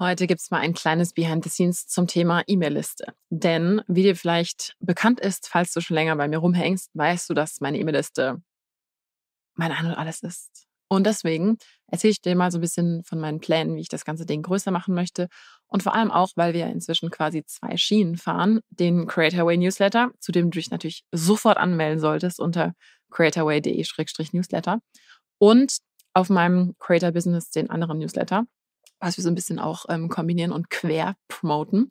Heute gibt es mal ein kleines Behind the Scenes zum Thema E-Mail-Liste. Denn wie dir vielleicht bekannt ist, falls du schon länger bei mir rumhängst, weißt du, dass meine E-Mail-Liste mein An und alles ist. Und deswegen erzähle ich dir mal so ein bisschen von meinen Plänen, wie ich das ganze Ding größer machen möchte. Und vor allem auch, weil wir inzwischen quasi zwei Schienen fahren. Den Creatorway Newsletter, zu dem du dich natürlich sofort anmelden solltest unter creatorway.de-newsletter. Und auf meinem Creator Business den anderen Newsletter was wir so ein bisschen auch ähm, kombinieren und quer promoten.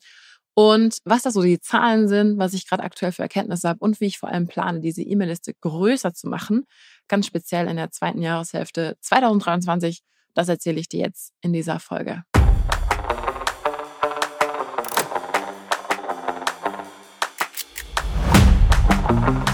Und was da so die Zahlen sind, was ich gerade aktuell für Erkenntnisse habe und wie ich vor allem plane, diese E-Mail-Liste größer zu machen, ganz speziell in der zweiten Jahreshälfte 2023, das erzähle ich dir jetzt in dieser Folge. Du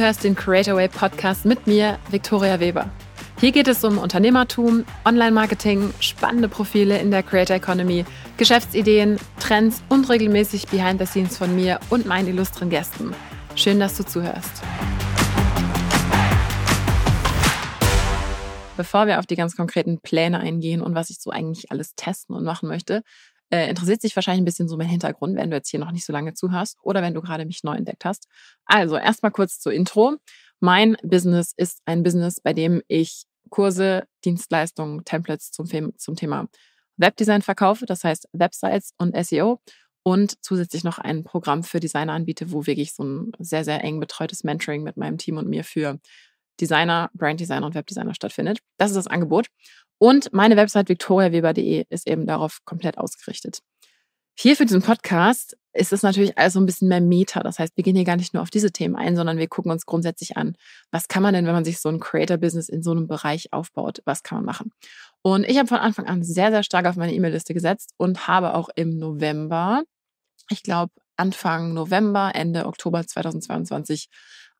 hörst den Creatorway Podcast mit mir, Viktoria Weber. Hier geht es um Unternehmertum, Online-Marketing, spannende Profile in der Creator Economy, Geschäftsideen, Trends und regelmäßig Behind the Scenes von mir und meinen illustren Gästen. Schön, dass du zuhörst. Bevor wir auf die ganz konkreten Pläne eingehen und was ich so eigentlich alles testen und machen möchte, äh, interessiert sich wahrscheinlich ein bisschen so mein Hintergrund, wenn du jetzt hier noch nicht so lange zuhörst oder wenn du gerade mich neu entdeckt hast. Also erstmal kurz zur Intro. Mein Business ist ein Business, bei dem ich Kurse, Dienstleistungen, Templates zum, zum Thema Webdesign verkaufe, das heißt Websites und SEO und zusätzlich noch ein Programm für Designer anbiete, wo wirklich so ein sehr, sehr eng betreutes Mentoring mit meinem Team und mir für Designer, Branddesigner und Webdesigner stattfindet. Das ist das Angebot. Und meine Website victoriaweber.de ist eben darauf komplett ausgerichtet. Hier für diesen Podcast ist es natürlich also ein bisschen mehr Meta. Das heißt, wir gehen hier gar nicht nur auf diese Themen ein, sondern wir gucken uns grundsätzlich an, was kann man denn, wenn man sich so ein Creator-Business in so einem Bereich aufbaut, was kann man machen? Und ich habe von Anfang an sehr, sehr stark auf meine E-Mail-Liste gesetzt und habe auch im November, ich glaube Anfang November, Ende Oktober 2022,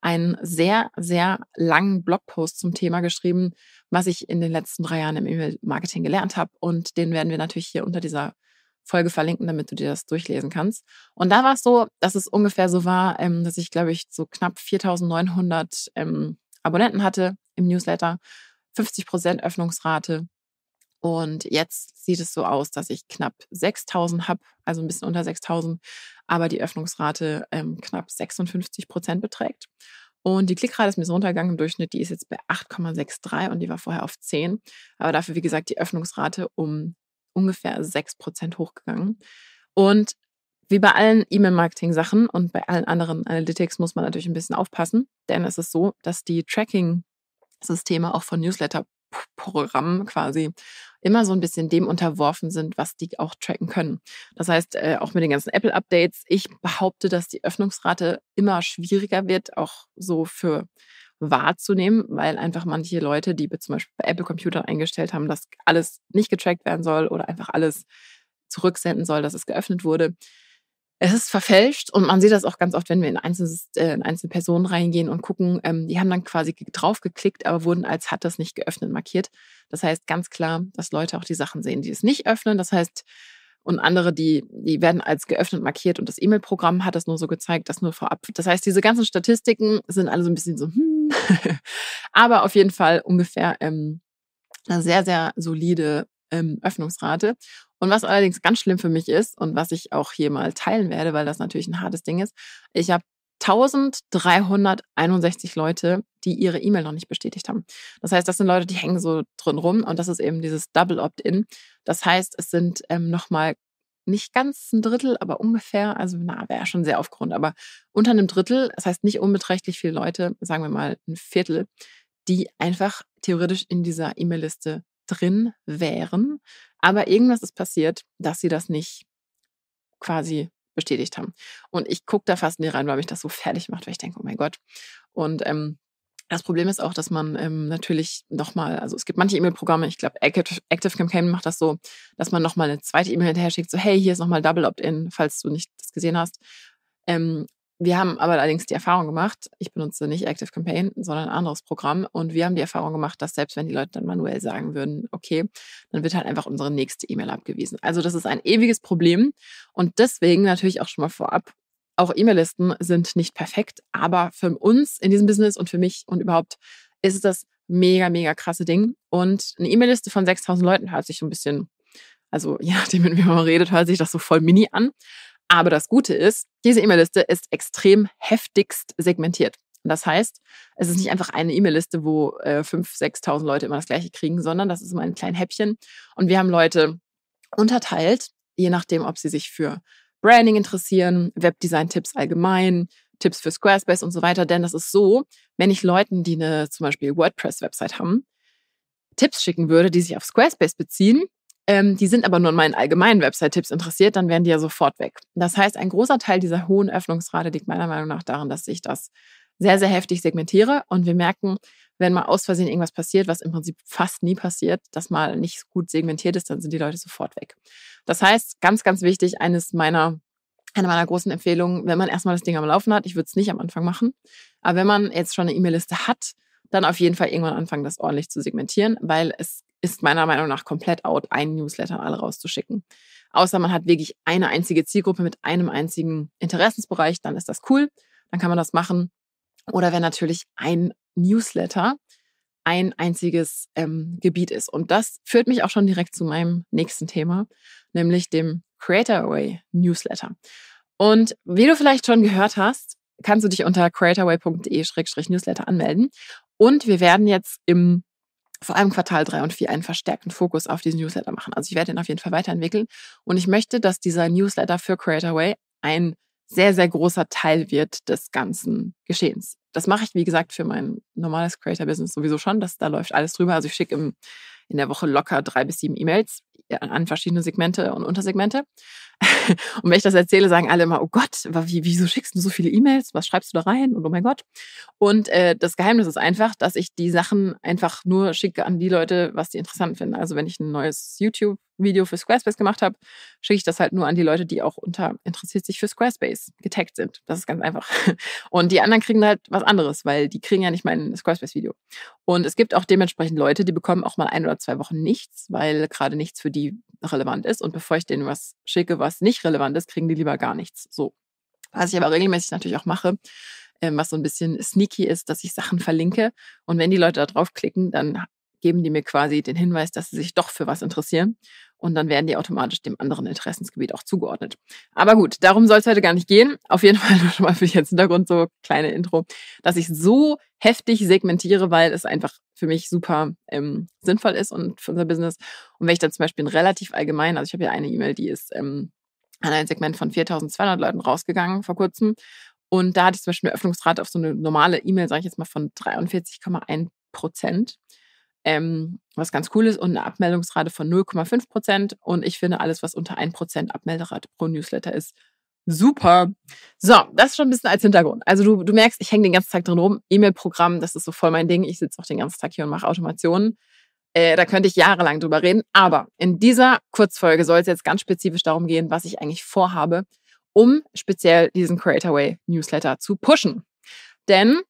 einen sehr, sehr langen Blogpost zum Thema geschrieben, was ich in den letzten drei Jahren im E-Mail-Marketing gelernt habe. Und den werden wir natürlich hier unter dieser Folge verlinken, damit du dir das durchlesen kannst. Und da war es so, dass es ungefähr so war, ähm, dass ich, glaube ich, so knapp 4.900 ähm, Abonnenten hatte im Newsletter, 50 Prozent Öffnungsrate. Und jetzt sieht es so aus, dass ich knapp 6.000 habe, also ein bisschen unter 6.000, aber die Öffnungsrate ähm, knapp 56 Prozent beträgt. Und die Klickrate ist mir so runtergegangen im Durchschnitt, die ist jetzt bei 8,63 und die war vorher auf 10. Aber dafür, wie gesagt, die Öffnungsrate um ungefähr 6 Prozent hochgegangen. Und wie bei allen E-Mail-Marketing-Sachen und bei allen anderen Analytics muss man natürlich ein bisschen aufpassen, denn es ist so, dass die Tracking-Systeme auch von Newsletter Programmen quasi immer so ein bisschen dem unterworfen sind, was die auch tracken können. Das heißt, äh, auch mit den ganzen Apple-Updates, ich behaupte, dass die Öffnungsrate immer schwieriger wird, auch so für wahrzunehmen, weil einfach manche Leute, die zum Beispiel bei Apple Computern eingestellt haben, dass alles nicht getrackt werden soll oder einfach alles zurücksenden soll, dass es geöffnet wurde, es ist verfälscht und man sieht das auch ganz oft, wenn wir in einzelne, äh, in einzelne Personen reingehen und gucken. Ähm, die haben dann quasi drauf geklickt, aber wurden als hat das nicht geöffnet markiert. Das heißt ganz klar, dass Leute auch die Sachen sehen, die es nicht öffnen. Das heißt, und andere, die, die werden als geöffnet markiert und das E-Mail-Programm hat das nur so gezeigt, das nur vorab. Das heißt, diese ganzen Statistiken sind alle so ein bisschen so, hm. aber auf jeden Fall ungefähr ähm, eine sehr, sehr solide ähm, Öffnungsrate. Und was allerdings ganz schlimm für mich ist und was ich auch hier mal teilen werde, weil das natürlich ein hartes Ding ist, ich habe 1361 Leute, die ihre E-Mail noch nicht bestätigt haben. Das heißt, das sind Leute, die hängen so drin rum und das ist eben dieses Double Opt-in. Das heißt, es sind ähm, nochmal nicht ganz ein Drittel, aber ungefähr, also na, wäre schon sehr aufgrund, aber unter einem Drittel, das heißt nicht unbeträchtlich viele Leute, sagen wir mal ein Viertel, die einfach theoretisch in dieser E-Mail-Liste drin wären, aber irgendwas ist passiert, dass sie das nicht quasi bestätigt haben. Und ich gucke da fast nie rein, weil mich das so fertig macht, weil ich denke, oh mein Gott. Und ähm, das Problem ist auch, dass man ähm, natürlich nochmal, also es gibt manche E-Mail-Programme, ich glaube Active, Active Campaign macht das so, dass man nochmal eine zweite E-Mail hinterher schickt, so hey, hier ist nochmal Double Opt-in, falls du nicht das gesehen hast. Ähm, wir haben aber allerdings die Erfahrung gemacht, ich benutze nicht Active Campaign, sondern ein anderes Programm. Und wir haben die Erfahrung gemacht, dass selbst wenn die Leute dann manuell sagen würden, okay, dann wird halt einfach unsere nächste E-Mail abgewiesen. Also das ist ein ewiges Problem. Und deswegen natürlich auch schon mal vorab, auch E-Mail-Listen sind nicht perfekt, aber für uns in diesem Business und für mich und überhaupt ist es das mega, mega krasse Ding. Und eine E-Mail-Liste von 6000 Leuten hört sich so ein bisschen, also je nachdem, mit wem man redet, hört sich das so voll mini an. Aber das Gute ist, diese E-Mail-Liste ist extrem heftigst segmentiert. Das heißt, es ist nicht einfach eine E-Mail-Liste, wo äh, 5.000, 6.000 Leute immer das Gleiche kriegen, sondern das ist immer ein kleines Häppchen. Und wir haben Leute unterteilt, je nachdem, ob sie sich für Branding interessieren, Webdesign-Tipps allgemein, Tipps für Squarespace und so weiter. Denn das ist so, wenn ich Leuten, die eine zum Beispiel WordPress-Website haben, Tipps schicken würde, die sich auf Squarespace beziehen, ähm, die sind aber nur an meinen allgemeinen Website-Tipps interessiert, dann wären die ja sofort weg. Das heißt, ein großer Teil dieser hohen Öffnungsrate liegt meiner Meinung nach daran, dass ich das sehr, sehr heftig segmentiere und wir merken, wenn mal aus Versehen irgendwas passiert, was im Prinzip fast nie passiert, dass mal nicht gut segmentiert ist, dann sind die Leute sofort weg. Das heißt, ganz, ganz wichtig, eines meiner eine meiner großen Empfehlungen, wenn man erstmal das Ding am Laufen hat, ich würde es nicht am Anfang machen, aber wenn man jetzt schon eine E-Mail-Liste hat, dann auf jeden Fall irgendwann anfangen, das ordentlich zu segmentieren, weil es ist meiner Meinung nach komplett out, einen Newsletter alle rauszuschicken. Außer man hat wirklich eine einzige Zielgruppe mit einem einzigen Interessensbereich, dann ist das cool, dann kann man das machen. Oder wenn natürlich ein Newsletter ein einziges ähm, Gebiet ist. Und das führt mich auch schon direkt zu meinem nächsten Thema, nämlich dem Creator Away Newsletter. Und wie du vielleicht schon gehört hast, kannst du dich unter creatorway.de-newsletter anmelden. Und wir werden jetzt im vor allem Quartal 3 und 4 einen verstärkten Fokus auf diesen Newsletter machen. Also ich werde ihn auf jeden Fall weiterentwickeln. Und ich möchte, dass dieser Newsletter für Creatorway ein sehr, sehr großer Teil wird des ganzen Geschehens. Das mache ich, wie gesagt, für mein normales Creator-Business sowieso schon. Das, da läuft alles drüber. Also ich schicke im, in der Woche locker drei bis sieben E-Mails an verschiedene Segmente und Untersegmente. und wenn ich das erzähle, sagen alle immer, oh Gott, wie, wieso schickst du so viele E-Mails? Was schreibst du da rein? Und oh mein Gott. Und äh, das Geheimnis ist einfach, dass ich die Sachen einfach nur schicke an die Leute, was die interessant finden. Also wenn ich ein neues YouTube Video für Squarespace gemacht habe, schicke ich das halt nur an die Leute, die auch unter interessiert sich für Squarespace getaggt sind. Das ist ganz einfach. Und die anderen kriegen halt was anderes, weil die kriegen ja nicht mein Squarespace-Video. Und es gibt auch dementsprechend Leute, die bekommen auch mal ein oder zwei Wochen nichts, weil gerade nichts für die relevant ist. Und bevor ich denen was schicke, was nicht relevant ist, kriegen die lieber gar nichts. So. Was ich aber regelmäßig natürlich auch mache, ähm, was so ein bisschen sneaky ist, dass ich Sachen verlinke. Und wenn die Leute da draufklicken, dann geben die mir quasi den Hinweis, dass sie sich doch für was interessieren. Und dann werden die automatisch dem anderen Interessensgebiet auch zugeordnet. Aber gut, darum soll es heute gar nicht gehen. Auf jeden Fall nur schon mal für als Hintergrund so kleine Intro, dass ich so heftig segmentiere, weil es einfach für mich super ähm, sinnvoll ist und für unser Business. Und wenn ich dann zum Beispiel relativ allgemein, also ich habe ja eine E-Mail, die ist ähm, an ein Segment von 4200 Leuten rausgegangen vor kurzem. Und da hatte ich zum Beispiel eine Öffnungsrate auf so eine normale E-Mail, sage ich jetzt mal, von 43,1 Prozent ähm, was ganz cool ist, und eine Abmeldungsrate von 0,5 Prozent. Und ich finde, alles, was unter 1 Prozent Abmelderate pro Newsletter ist, super. So, das ist schon ein bisschen als Hintergrund. Also du, du merkst, ich hänge den ganzen Tag drin rum. E-Mail-Programm, das ist so voll mein Ding. Ich sitze auch den ganzen Tag hier und mache Automationen. Äh, da könnte ich jahrelang drüber reden. Aber in dieser Kurzfolge soll es jetzt ganz spezifisch darum gehen, was ich eigentlich vorhabe, um speziell diesen Creator Way Newsletter zu pushen. Denn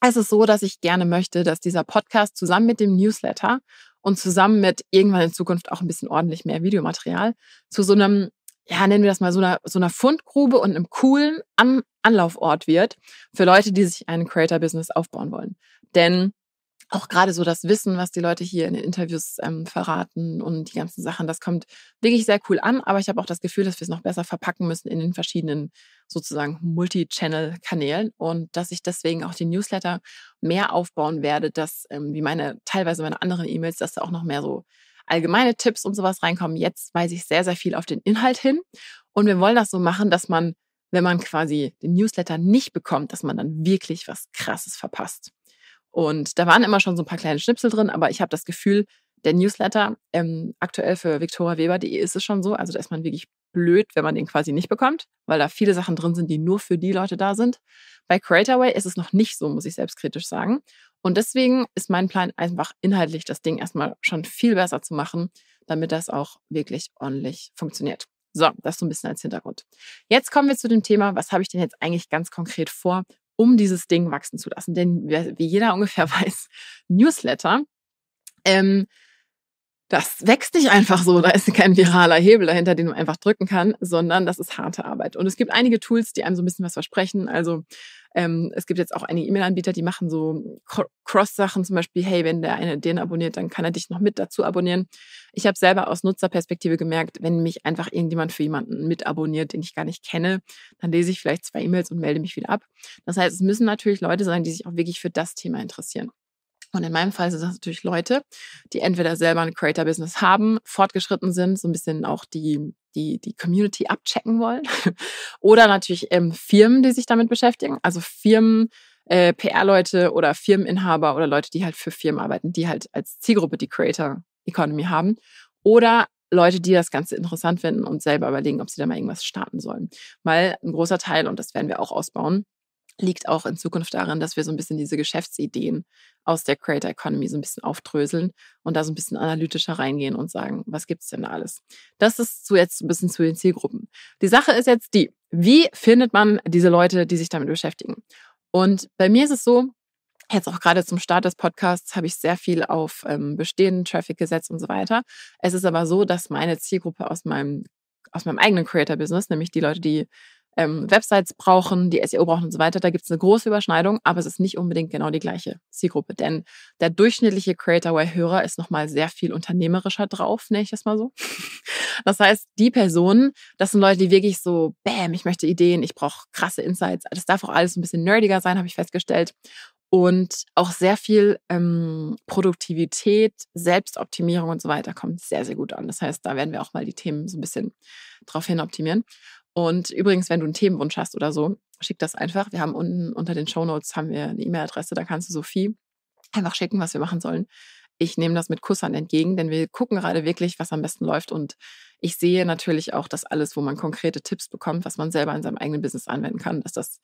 es ist so, dass ich gerne möchte, dass dieser Podcast zusammen mit dem Newsletter und zusammen mit irgendwann in Zukunft auch ein bisschen ordentlich mehr Videomaterial zu so einem, ja, nennen wir das mal so einer, so einer Fundgrube und einem coolen An Anlaufort wird für Leute, die sich ein Creator-Business aufbauen wollen. Denn auch gerade so das Wissen, was die Leute hier in den Interviews ähm, verraten und die ganzen Sachen, das kommt wirklich sehr cool an. Aber ich habe auch das Gefühl, dass wir es noch besser verpacken müssen in den verschiedenen sozusagen Multi-Channel-Kanälen und dass ich deswegen auch die Newsletter mehr aufbauen werde, dass ähm, wie meine teilweise meine anderen E-Mails, dass da auch noch mehr so allgemeine Tipps und sowas reinkommen. Jetzt weise ich sehr, sehr viel auf den Inhalt hin und wir wollen das so machen, dass man wenn man quasi den Newsletter nicht bekommt, dass man dann wirklich was Krasses verpasst. Und da waren immer schon so ein paar kleine Schnipsel drin, aber ich habe das Gefühl, der Newsletter ähm, aktuell für viktoriaweber.de ist es schon so. Also da ist man wirklich blöd, wenn man den quasi nicht bekommt, weil da viele Sachen drin sind, die nur für die Leute da sind. Bei Creatorway ist es noch nicht so, muss ich selbstkritisch sagen. Und deswegen ist mein Plan einfach inhaltlich das Ding erstmal schon viel besser zu machen, damit das auch wirklich ordentlich funktioniert. So, das so ein bisschen als Hintergrund. Jetzt kommen wir zu dem Thema, was habe ich denn jetzt eigentlich ganz konkret vor um dieses Ding wachsen zu lassen. Denn wie jeder ungefähr weiß, Newsletter, ähm, das wächst nicht einfach so. Da ist kein viraler Hebel dahinter, den man einfach drücken kann, sondern das ist harte Arbeit. Und es gibt einige Tools, die einem so ein bisschen was versprechen. Also Ähm, es gibt jetzt auch einige E-Mail-Anbieter, die machen so Cross-Sachen, zum Beispiel, hey, wenn der eine den abonniert, dann kann er dich noch mit dazu abonnieren. Ich habe selber aus Nutzerperspektive gemerkt, wenn mich einfach irgendjemand für jemanden mit abonniert, den ich gar nicht kenne, dann lese ich vielleicht zwei E-Mails und melde mich wieder ab. Das heißt, es müssen natürlich Leute sein, die sich auch wirklich für das Thema interessieren. Und in meinem Fall sind das natürlich Leute, die entweder selber ein Creator-Business haben, fortgeschritten sind, so ein bisschen auch die, die, die Community abchecken wollen. oder natürlich ähm, Firmen, die sich damit beschäftigen. Also Firmen, äh, PR-Leute oder Firmeninhaber oder Leute, die halt für Firmen arbeiten, die halt als Zielgruppe die Creator Economy haben. Oder Leute, die das Ganze interessant finden und selber überlegen, ob sie da mal irgendwas starten sollen. Weil ein großer Teil, und das werden wir auch ausbauen, liegt auch in Zukunft darin, dass wir so ein bisschen diese Geschäftsideen aus der Creator Economy so ein bisschen aufdröseln und da so ein bisschen analytischer reingehen und sagen, was gibt's denn da alles? Das ist so jetzt ein bisschen zu den Zielgruppen. Die Sache ist jetzt die, wie findet man diese Leute, die sich damit beschäftigen? Und bei mir ist es so, jetzt auch gerade zum Start des Podcasts habe ich sehr viel auf ähm, bestehenden Traffic gesetzt und so weiter. Es ist aber so, dass meine Zielgruppe aus meinem aus meinem eigenen Creator-Business, nämlich die Leute, die ähm, Websites brauchen, die SEO brauchen und so weiter. Da gibt es eine große Überschneidung, aber es ist nicht unbedingt genau die gleiche Zielgruppe. Denn der durchschnittliche Creator-Way-Hörer ist nochmal sehr viel unternehmerischer drauf, nenne ich das mal so. Das heißt, die Personen, das sind Leute, die wirklich so, bam, ich möchte Ideen, ich brauche krasse Insights. Das darf auch alles ein bisschen nerdiger sein, habe ich festgestellt. Und auch sehr viel ähm, Produktivität, Selbstoptimierung und so weiter kommt sehr, sehr gut an. Das heißt, da werden wir auch mal die Themen so ein bisschen drauf hin optimieren. Und übrigens, wenn du einen Themenwunsch hast oder so, schick das einfach. Wir haben unten unter den Show Notes haben wir eine E-Mail-Adresse, da kannst du Sophie einfach schicken, was wir machen sollen. Ich nehme das mit Kusshand entgegen, denn wir gucken gerade wirklich, was am besten läuft. Und ich sehe natürlich auch, dass alles, wo man konkrete Tipps bekommt, was man selber in seinem eigenen Business anwenden kann, dass das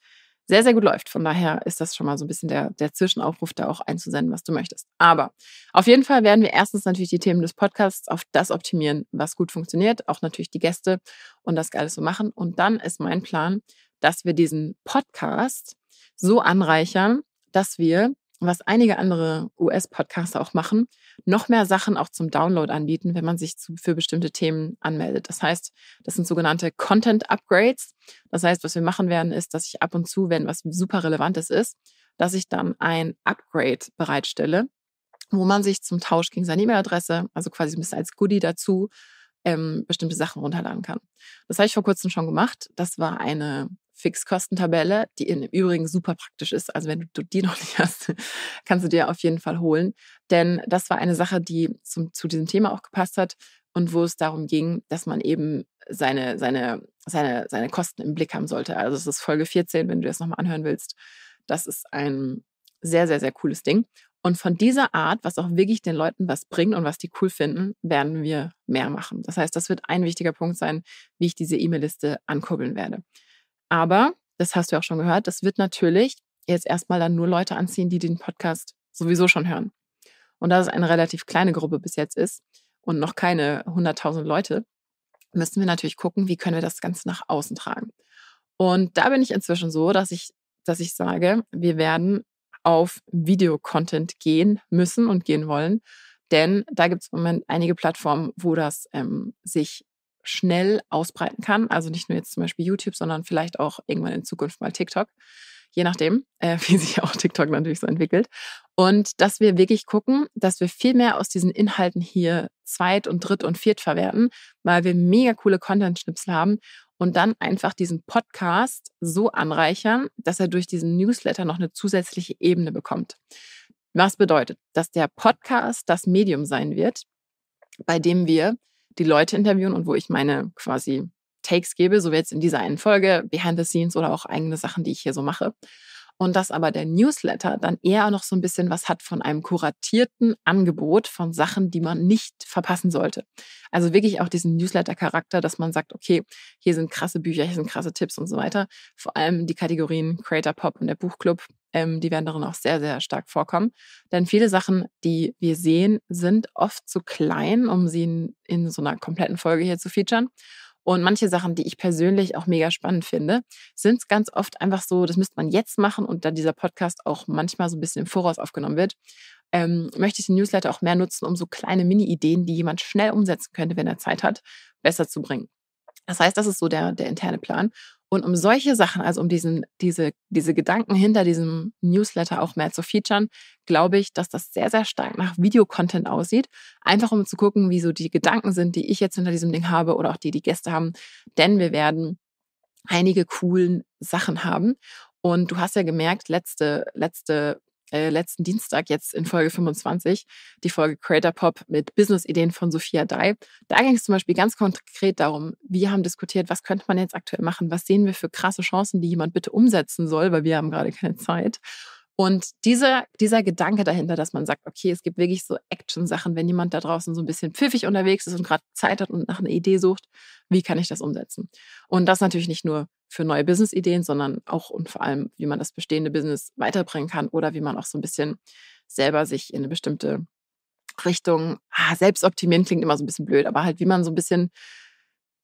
sehr, sehr gut läuft. Von daher ist das schon mal so ein bisschen der, der Zwischenaufruf, da auch einzusenden, was du möchtest. Aber auf jeden Fall werden wir erstens natürlich die Themen des Podcasts auf das optimieren, was gut funktioniert, auch natürlich die Gäste und das alles so machen. Und dann ist mein Plan, dass wir diesen Podcast so anreichern, dass wir was einige andere US-Podcaster auch machen, noch mehr Sachen auch zum Download anbieten, wenn man sich für bestimmte Themen anmeldet. Das heißt, das sind sogenannte Content Upgrades. Das heißt, was wir machen werden, ist, dass ich ab und zu, wenn was super Relevantes ist, dass ich dann ein Upgrade bereitstelle, wo man sich zum Tausch gegen seine E-Mail-Adresse, also quasi ein bisschen als Goodie dazu, ähm, bestimmte Sachen runterladen kann. Das habe ich vor kurzem schon gemacht. Das war eine Fixkostentabelle, die im Übrigen super praktisch ist. Also wenn du die noch nicht hast, kannst du dir auf jeden Fall holen. Denn das war eine Sache, die zum, zu diesem Thema auch gepasst hat und wo es darum ging, dass man eben seine, seine, seine, seine Kosten im Blick haben sollte. Also es ist Folge 14, wenn du das nochmal anhören willst. Das ist ein sehr, sehr, sehr cooles Ding. Und von dieser Art, was auch wirklich den Leuten was bringt und was die cool finden, werden wir mehr machen. Das heißt, das wird ein wichtiger Punkt sein, wie ich diese E-Mail-Liste ankurbeln werde. Aber, das hast du auch schon gehört, das wird natürlich jetzt erstmal dann nur Leute anziehen, die den Podcast sowieso schon hören. Und da es eine relativ kleine Gruppe bis jetzt ist und noch keine 100.000 Leute, müssen wir natürlich gucken, wie können wir das Ganze nach außen tragen. Und da bin ich inzwischen so, dass ich, dass ich sage, wir werden auf Videocontent gehen müssen und gehen wollen. Denn da gibt es im Moment einige Plattformen, wo das ähm, sich schnell ausbreiten kann. Also nicht nur jetzt zum Beispiel YouTube, sondern vielleicht auch irgendwann in Zukunft mal TikTok. Je nachdem, äh, wie sich auch TikTok natürlich so entwickelt. Und dass wir wirklich gucken, dass wir viel mehr aus diesen Inhalten hier zweit und dritt und viert verwerten, weil wir mega coole Content-Schnipsel haben und dann einfach diesen Podcast so anreichern, dass er durch diesen Newsletter noch eine zusätzliche Ebene bekommt. Was bedeutet, dass der Podcast das Medium sein wird, bei dem wir die Leute interviewen und wo ich meine quasi Takes gebe, so wie jetzt in dieser einen Folge, Behind the Scenes oder auch eigene Sachen, die ich hier so mache. Und dass aber der Newsletter dann eher noch so ein bisschen was hat von einem kuratierten Angebot von Sachen, die man nicht verpassen sollte. Also wirklich auch diesen Newsletter-Charakter, dass man sagt, okay, hier sind krasse Bücher, hier sind krasse Tipps und so weiter. Vor allem die Kategorien Creator Pop und der Buchclub, ähm, die werden darin auch sehr, sehr stark vorkommen. Denn viele Sachen, die wir sehen, sind oft zu klein, um sie in, in so einer kompletten Folge hier zu featuren. Und manche Sachen, die ich persönlich auch mega spannend finde, sind ganz oft einfach so, das müsste man jetzt machen und da dieser Podcast auch manchmal so ein bisschen im Voraus aufgenommen wird, ähm, möchte ich den Newsletter auch mehr nutzen, um so kleine Mini-Ideen, die jemand schnell umsetzen könnte, wenn er Zeit hat, besser zu bringen. Das heißt, das ist so der, der interne Plan. Und um solche Sachen, also um diesen, diese, diese Gedanken hinter diesem Newsletter auch mehr zu featuren, glaube ich, dass das sehr, sehr stark nach Videocontent aussieht. Einfach um zu gucken, wie so die Gedanken sind, die ich jetzt hinter diesem Ding habe oder auch die die Gäste haben. Denn wir werden einige coolen Sachen haben. Und du hast ja gemerkt, letzte, letzte äh, letzten Dienstag, jetzt in Folge 25, die Folge Creator Pop mit Business-Ideen von Sophia Dai. Da ging es zum Beispiel ganz konkret darum, wir haben diskutiert, was könnte man jetzt aktuell machen, was sehen wir für krasse Chancen, die jemand bitte umsetzen soll, weil wir haben gerade keine Zeit. Und dieser, dieser Gedanke dahinter, dass man sagt, okay, es gibt wirklich so Action-Sachen, wenn jemand da draußen so ein bisschen pfiffig unterwegs ist und gerade Zeit hat und nach einer Idee sucht, wie kann ich das umsetzen? Und das natürlich nicht nur für neue Business-Ideen, sondern auch und vor allem, wie man das bestehende Business weiterbringen kann oder wie man auch so ein bisschen selber sich in eine bestimmte Richtung, ah, selbst optimieren klingt immer so ein bisschen blöd, aber halt, wie man so ein bisschen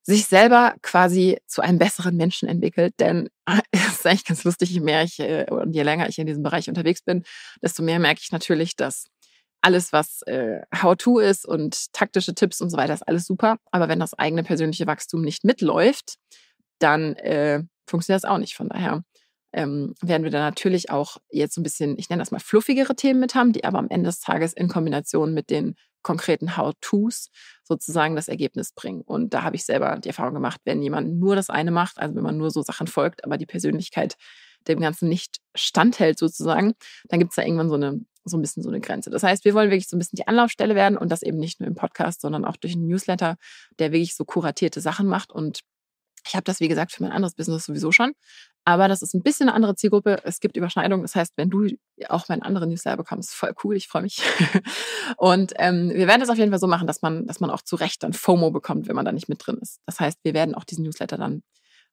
sich selber quasi zu einem besseren Menschen entwickelt. Denn es ist eigentlich ganz lustig, je mehr ich äh, und je länger ich in diesem Bereich unterwegs bin, desto mehr merke ich natürlich, dass alles, was äh, How-To ist und taktische Tipps und so weiter, ist alles super. Aber wenn das eigene persönliche Wachstum nicht mitläuft, dann äh, funktioniert das auch nicht. Von daher ähm, werden wir da natürlich auch jetzt ein bisschen, ich nenne das mal fluffigere Themen mit haben, die aber am Ende des Tages in Kombination mit den konkreten How-Tos sozusagen das Ergebnis bringen. Und da habe ich selber die Erfahrung gemacht, wenn jemand nur das eine macht, also wenn man nur so Sachen folgt, aber die Persönlichkeit dem Ganzen nicht standhält sozusagen, dann gibt es da irgendwann so eine so ein bisschen so eine Grenze. Das heißt, wir wollen wirklich so ein bisschen die Anlaufstelle werden und das eben nicht nur im Podcast, sondern auch durch einen Newsletter, der wirklich so kuratierte Sachen macht und ich habe das, wie gesagt, für mein anderes Business sowieso schon. Aber das ist ein bisschen eine andere Zielgruppe. Es gibt Überschneidungen. Das heißt, wenn du auch meinen anderen Newsletter bekommst, voll cool, ich freue mich. und ähm, wir werden das auf jeden Fall so machen, dass man, dass man auch zu Recht dann FOMO bekommt, wenn man da nicht mit drin ist. Das heißt, wir werden auch diesen Newsletter dann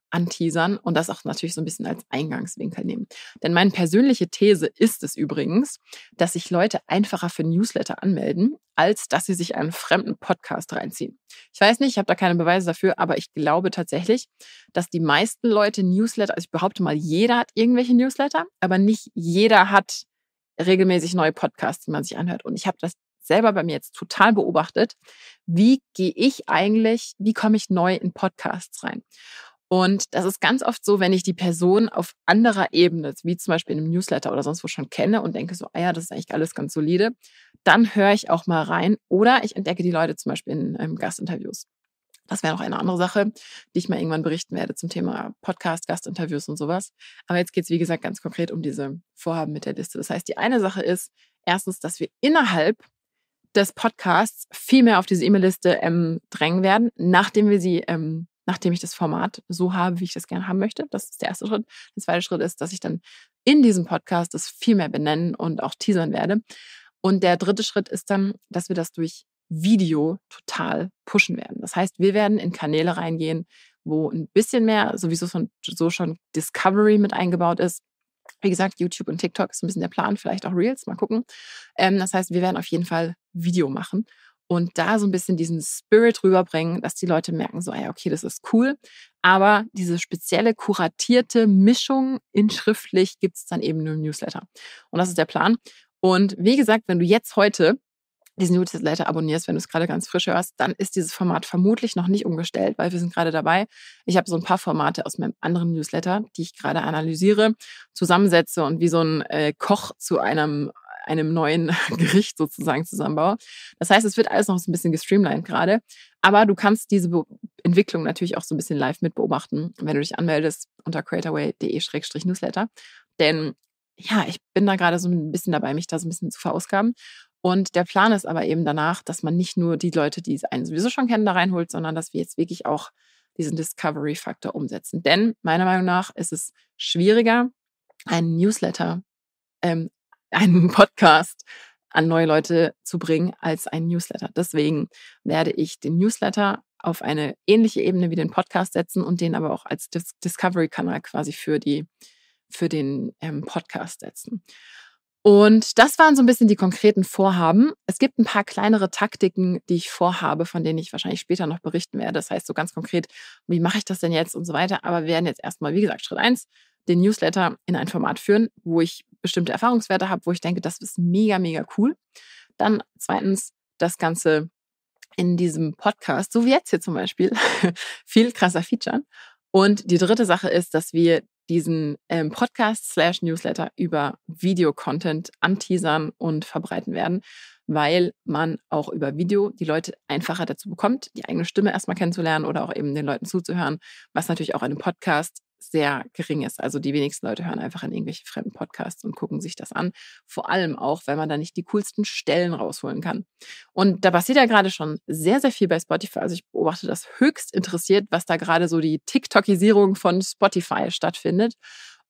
anteasern und das auch natürlich so ein bisschen als Eingangswinkel nehmen. Denn meine persönliche These ist es übrigens, dass sich Leute einfacher für Newsletter anmelden, als dass sie sich einen fremden Podcast reinziehen. Ich weiß nicht, ich habe da keine Beweise dafür, aber ich glaube tatsächlich, dass die meisten Leute Newsletter, also ich behaupte mal, jeder hat irgendwelche Newsletter, aber nicht jeder hat regelmäßig neue Podcasts, die man sich anhört. Und ich habe das selber bei mir jetzt total beobachtet. Wie gehe ich eigentlich, wie komme ich neu in Podcasts rein? Und das ist ganz oft so, wenn ich die Person auf anderer Ebene, wie zum Beispiel in einem Newsletter oder sonst wo schon kenne und denke so, ah ja, das ist eigentlich alles ganz solide, dann höre ich auch mal rein oder ich entdecke die Leute zum Beispiel in ähm, Gastinterviews. Das wäre noch eine andere Sache, die ich mal irgendwann berichten werde zum Thema Podcast, Gastinterviews und sowas. Aber jetzt geht es, wie gesagt, ganz konkret um diese Vorhaben mit der Liste. Das heißt, die eine Sache ist erstens, dass wir innerhalb des Podcasts viel mehr auf diese E-Mail-Liste ähm, drängen werden, nachdem wir sie ähm, nachdem ich das Format so habe, wie ich das gerne haben möchte. Das ist der erste Schritt. Der zweite Schritt ist, dass ich dann in diesem Podcast das viel mehr benennen und auch teasern werde. Und der dritte Schritt ist dann, dass wir das durch Video total pushen werden. Das heißt, wir werden in Kanäle reingehen, wo ein bisschen mehr sowieso schon, so schon Discovery mit eingebaut ist. Wie gesagt, YouTube und TikTok ist ein bisschen der Plan, vielleicht auch Reels, mal gucken. Ähm, das heißt, wir werden auf jeden Fall Video machen und da so ein bisschen diesen Spirit rüberbringen, dass die Leute merken, so, ja, okay, das ist cool. Aber diese spezielle kuratierte Mischung in schriftlich gibt es dann eben nur im Newsletter. Und das ist der Plan. Und wie gesagt, wenn du jetzt heute diesen Newsletter abonnierst, wenn du es gerade ganz frisch hörst, dann ist dieses Format vermutlich noch nicht umgestellt, weil wir sind gerade dabei. Ich habe so ein paar Formate aus meinem anderen Newsletter, die ich gerade analysiere, zusammensetze und wie so ein äh, Koch zu einem einem neuen Gericht sozusagen zusammenbaue. Das heißt, es wird alles noch so ein bisschen gestreamlined gerade. Aber du kannst diese Be Entwicklung natürlich auch so ein bisschen live mit beobachten, wenn du dich anmeldest unter creatorway.de-newsletter. Denn ja, ich bin da gerade so ein bisschen dabei, mich da so ein bisschen zu verausgaben. Und der Plan ist aber eben danach, dass man nicht nur die Leute, die einen sowieso schon kennen, da reinholt, sondern dass wir jetzt wirklich auch diesen Discovery-Faktor umsetzen. Denn meiner Meinung nach ist es schwieriger, einen Newsletter ähm, einen Podcast an neue Leute zu bringen als ein Newsletter. Deswegen werde ich den Newsletter auf eine ähnliche Ebene wie den Podcast setzen und den aber auch als Dis Discovery-Kanal quasi für die für den ähm, Podcast setzen. Und das waren so ein bisschen die konkreten Vorhaben. Es gibt ein paar kleinere Taktiken, die ich vorhabe, von denen ich wahrscheinlich später noch berichten werde. Das heißt so ganz konkret, wie mache ich das denn jetzt und so weiter. Aber wir werden jetzt erstmal, wie gesagt, Schritt eins den Newsletter in ein Format führen, wo ich bestimmte Erfahrungswerte habe, wo ich denke, das ist mega, mega cool. Dann zweitens das Ganze in diesem Podcast, so wie jetzt hier zum Beispiel, viel krasser featuren. Und die dritte Sache ist, dass wir diesen ähm, Podcast slash Newsletter über Videocontent anteasern und verbreiten werden, weil man auch über Video die Leute einfacher dazu bekommt, die eigene Stimme erstmal kennenzulernen oder auch eben den Leuten zuzuhören, was natürlich auch einem Podcast sehr gering ist. Also die wenigsten Leute hören einfach in irgendwelche fremden Podcasts und gucken sich das an. Vor allem auch, weil man da nicht die coolsten Stellen rausholen kann. Und da passiert ja gerade schon sehr, sehr viel bei Spotify. Also ich beobachte das höchst interessiert, was da gerade so die TikTokisierung von Spotify stattfindet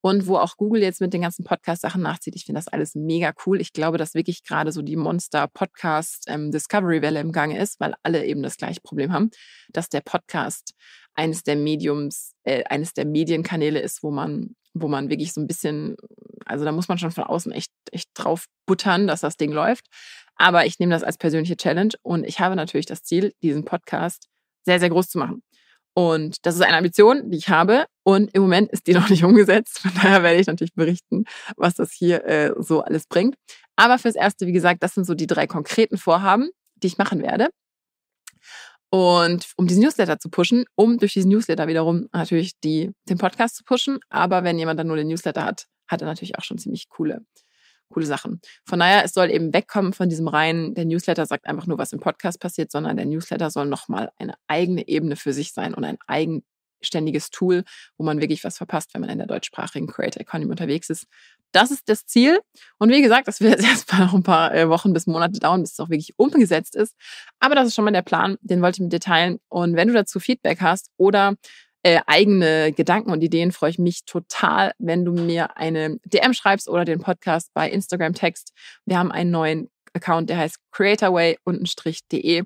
und wo auch Google jetzt mit den ganzen Podcast-Sachen nachzieht. Ich finde das alles mega cool. Ich glaube, dass wirklich gerade so die Monster-Podcast ähm, im Gange ist, weil alle eben das gleiche Problem haben, dass der Podcast eines der Mediums, äh, eines der Medienkanäle ist, wo man, wo man wirklich so ein bisschen, also da muss man schon von außen echt, echt drauf buttern, dass das Ding läuft. Aber ich nehme das als persönliche Challenge und ich habe natürlich das Ziel, diesen Podcast sehr, sehr groß zu machen. Und das ist eine Ambition, die ich habe. Und im Moment ist die noch nicht umgesetzt. Von daher werde ich natürlich berichten, was das hier äh, so alles bringt. Aber fürs Erste, wie gesagt, das sind so die drei konkreten Vorhaben, die ich machen werde. Und um diesen Newsletter zu pushen, um durch diesen Newsletter wiederum natürlich die, den Podcast zu pushen. Aber wenn jemand dann nur den Newsletter hat, hat er natürlich auch schon ziemlich coole coole Sachen. Von daher, es soll eben wegkommen von diesem reinen, der Newsletter sagt einfach nur, was im Podcast passiert, sondern der Newsletter soll nochmal eine eigene Ebene für sich sein und ein eigenständiges Tool, wo man wirklich was verpasst, wenn man in der deutschsprachigen Creator Economy unterwegs ist. Das ist das Ziel. Und wie gesagt, das wird jetzt erstmal noch ein paar äh, Wochen bis Monate dauern, bis es auch wirklich umgesetzt ist. Aber das ist schon mal der Plan, den wollte ich mit dir teilen. Und wenn du dazu Feedback hast oder äh, eigene Gedanken und Ideen freue ich mich total, wenn du mir eine DM schreibst oder den Podcast bei Instagram text. Wir haben einen neuen Account, der heißt creatorway-de.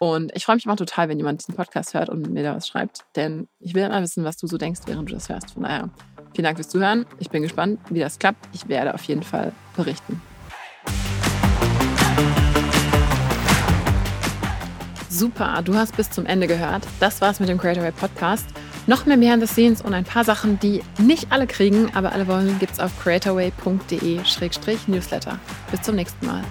Und ich freue mich immer total, wenn jemand diesen Podcast hört und mir da was schreibt, denn ich will immer wissen, was du so denkst, während du das hörst. Von daher, vielen Dank fürs Zuhören. Ich bin gespannt, wie das klappt. Ich werde auf jeden Fall berichten. Super, du hast bis zum Ende gehört. Das war's mit dem Creator Podcast. Noch mehr Behind the Scenes und ein paar Sachen, die nicht alle kriegen, aber alle wollen, gibt's auf creatorway.de-newsletter. Bis zum nächsten Mal.